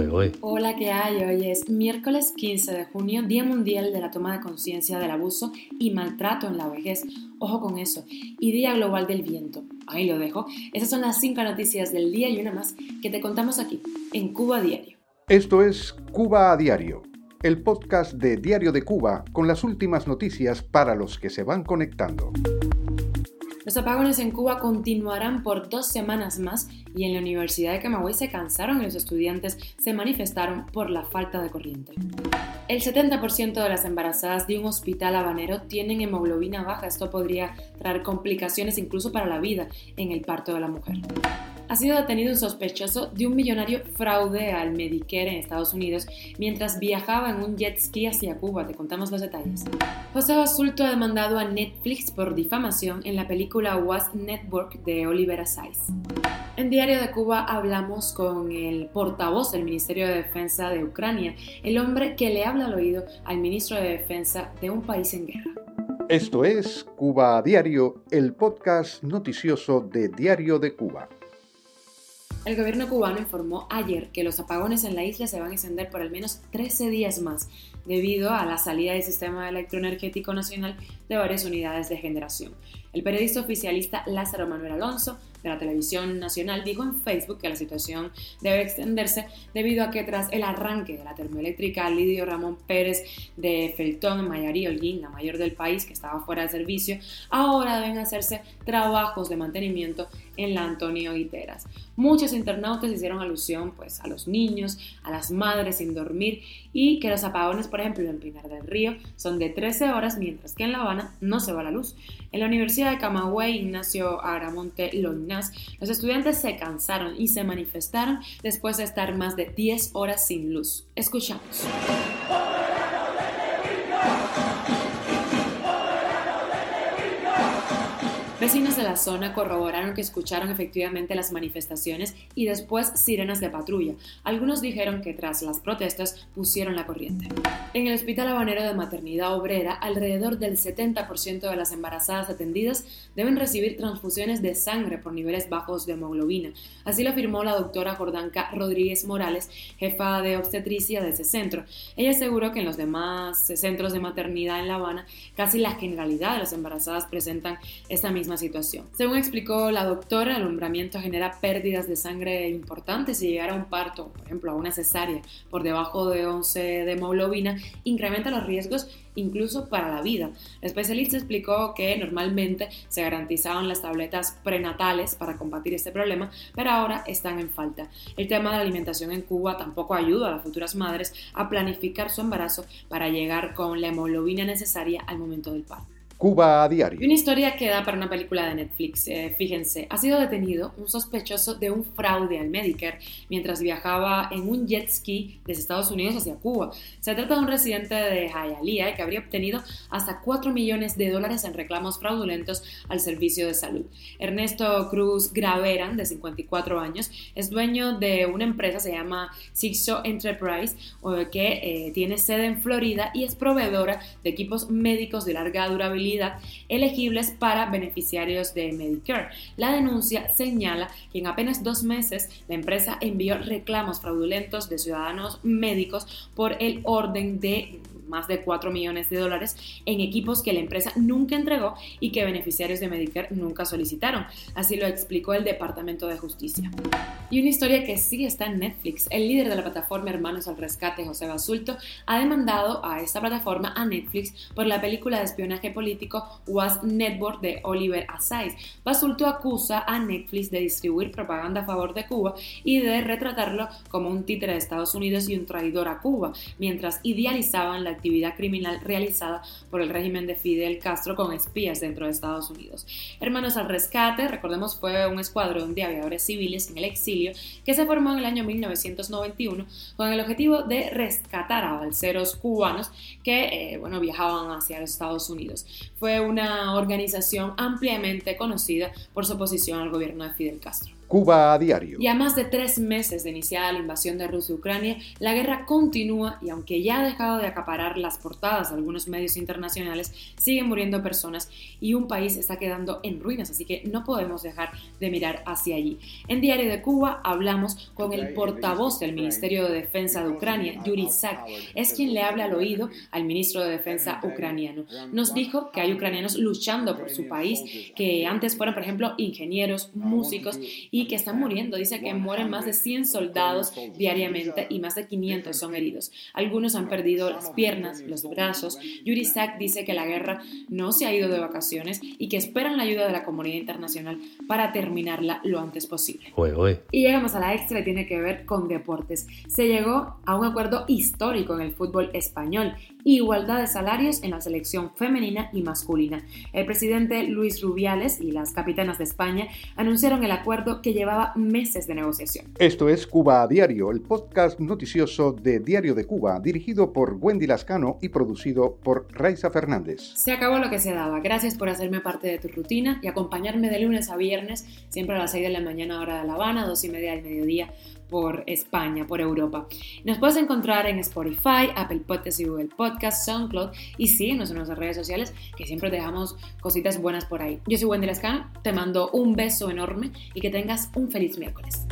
¿eh? Hola, ¿qué hay? Hoy es miércoles 15 de junio, Día Mundial de la Toma de Conciencia del Abuso y Maltrato en la Vejez. Ojo con eso. Y Día Global del Viento. Ahí lo dejo. Esas son las cinco noticias del día y una más que te contamos aquí, en Cuba Diario. Esto es Cuba a Diario, el podcast de Diario de Cuba con las últimas noticias para los que se van conectando. Los apagones en Cuba continuarán por dos semanas más y en la Universidad de Camagüey se cansaron y los estudiantes se manifestaron por la falta de corriente. El 70% de las embarazadas de un hospital habanero tienen hemoglobina baja. Esto podría traer complicaciones incluso para la vida en el parto de la mujer ha sido detenido un sospechoso de un millonario fraude al Medicare en Estados Unidos mientras viajaba en un jet ski hacia Cuba. Te contamos los detalles. José Basulto ha demandado a Netflix por difamación en la película Was Network de Oliver Assayas. En Diario de Cuba hablamos con el portavoz del Ministerio de Defensa de Ucrania, el hombre que le habla al oído al ministro de Defensa de un país en guerra. Esto es Cuba a Diario, el podcast noticioso de Diario de Cuba. El gobierno cubano informó ayer que los apagones en la isla se van a extender por al menos 13 días más, debido a la salida del sistema electroenergético nacional de varias unidades de generación. El periodista oficialista Lázaro Manuel Alonso de la televisión nacional dijo en Facebook que la situación debe extenderse debido a que tras el arranque de la termoeléctrica Lidio Ramón Pérez de Feltón en Mayarí Holguín, la mayor del país que estaba fuera de servicio, ahora deben hacerse trabajos de mantenimiento en la Antonio Guiteras. Muchos internautas hicieron alusión pues a los niños, a las madres sin dormir y que los apagones, por ejemplo, en Pinar del Río son de 13 horas, mientras que en La Habana no se va la luz. En la Universidad de Camagüey, Ignacio Aramonte Los estudiantes se cansaron y se manifestaron después de estar más de 10 horas sin luz. Escuchamos. Vecinos de la zona corroboraron que escucharon efectivamente las manifestaciones y después sirenas de patrulla. Algunos dijeron que tras las protestas pusieron la corriente. En el Hospital Habanero de Maternidad Obrera, alrededor del 70% de las embarazadas atendidas deben recibir transfusiones de sangre por niveles bajos de hemoglobina. Así lo afirmó la doctora Jordanka Rodríguez Morales, jefa de obstetricia de ese centro. Ella aseguró que en los demás centros de maternidad en La Habana, casi la generalidad de las embarazadas presentan esta misma situación. Según explicó la doctora, el alumbramiento genera pérdidas de sangre importantes y llegar a un parto, por ejemplo, a una cesárea por debajo de 11 de hemoglobina, incrementa los riesgos incluso para la vida. El especialista explicó que normalmente se garantizaban las tabletas prenatales para combatir este problema, pero ahora están en falta. El tema de la alimentación en Cuba tampoco ayuda a las futuras madres a planificar su embarazo para llegar con la hemoglobina necesaria al momento del parto. Cuba a diario. una historia que da para una película de Netflix. Eh, fíjense, ha sido detenido un sospechoso de un fraude al Medicare mientras viajaba en un jet ski desde Estados Unidos hacia Cuba. Se trata de un residente de Hialeah que habría obtenido hasta 4 millones de dólares en reclamos fraudulentos al servicio de salud. Ernesto Cruz Graveran, de 54 años, es dueño de una empresa, se llama Sixo Enterprise, que eh, tiene sede en Florida y es proveedora de equipos médicos de larga durabilidad elegibles para beneficiarios de Medicare. La denuncia señala que en apenas dos meses la empresa envió reclamos fraudulentos de ciudadanos médicos por el orden de más de 4 millones de dólares en equipos que la empresa nunca entregó y que beneficiarios de Medicare nunca solicitaron. Así lo explicó el Departamento de Justicia. Y una historia que sí está en Netflix. El líder de la plataforma Hermanos al Rescate, José Basulto, ha demandado a esta plataforma, a Netflix, por la película de espionaje político Was Network de Oliver Assayas. Basulto acusa a Netflix de distribuir propaganda a favor de Cuba y de retratarlo como un títere de Estados Unidos y un traidor a Cuba, mientras idealizaban la actividad criminal realizada por el régimen de Fidel Castro con espías dentro de Estados Unidos. Hermanos al Rescate, recordemos, fue un escuadrón de aviadores civiles en el exilio que se formó en el año 1991 con el objetivo de rescatar a balseros cubanos que eh, bueno, viajaban hacia los Estados Unidos. Fue una organización ampliamente conocida por su oposición al gobierno de Fidel Castro. Cuba a diario. Y a más de tres meses de iniciada la invasión de Rusia a Ucrania, la guerra continúa y aunque ya ha dejado de acaparar las portadas de algunos medios internacionales, siguen muriendo personas y un país está quedando en ruinas, así que no podemos dejar de mirar hacia allí. En Diario de Cuba hablamos con el portavoz del Ministerio de Defensa de Ucrania, Yuri Sak. Es quien le habla al oído al ministro de Defensa ucraniano. Nos dijo que hay ucranianos luchando por su país, que antes fueron, por ejemplo, ingenieros, músicos y que están muriendo. Dice que mueren más de 100 soldados diariamente y más de 500 son heridos. Algunos han perdido las piernas, los brazos. Yuri Sack dice que la guerra no se ha ido de vacaciones y que esperan la ayuda de la comunidad internacional para terminarla lo antes posible. Y llegamos a la extra y tiene que ver con deportes. Se llegó a un acuerdo histórico en el fútbol español igualdad de salarios en la selección femenina y masculina. El presidente Luis Rubiales y las capitanas de España anunciaron el acuerdo que llevaba meses de negociación. Esto es Cuba a Diario, el podcast noticioso de Diario de Cuba, dirigido por Wendy Lascano y producido por Raiza Fernández. Se acabó lo que se daba. Gracias por hacerme parte de tu rutina y acompañarme de lunes a viernes, siempre a las 6 de la mañana hora de La Habana, 2 y media del mediodía por España, por Europa. Nos puedes encontrar en Spotify, Apple Podcasts y Google Podcasts, SoundCloud y síguenos en nuestras redes sociales que siempre dejamos cositas buenas por ahí. Yo soy Wendy Lascano, te mando un beso enorme y que tengas un feliz miércoles.